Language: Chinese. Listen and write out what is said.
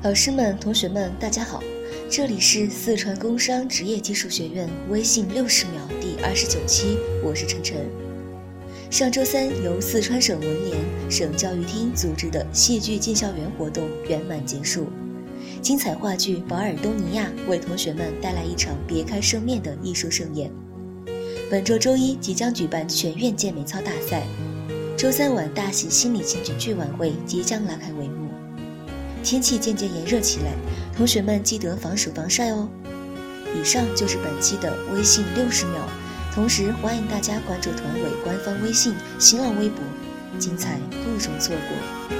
老师们、同学们，大家好，这里是四川工商职业技术学院微信六十秒第二十九期，我是晨晨。上周三，由四川省文联、省教育厅组织的戏剧进校园活动圆满结束，精彩话剧《保尔东尼亚》为同学们带来一场别开生面的艺术盛宴。本周周一即将举办全院健美操大赛，周三晚大型心理情景剧晚会即将拉开帷幕。天气渐渐炎热起来，同学们记得防暑防晒哦。以上就是本期的微信六十秒，同时欢迎大家关注团委官方微信、新浪微博，精彩不容错过。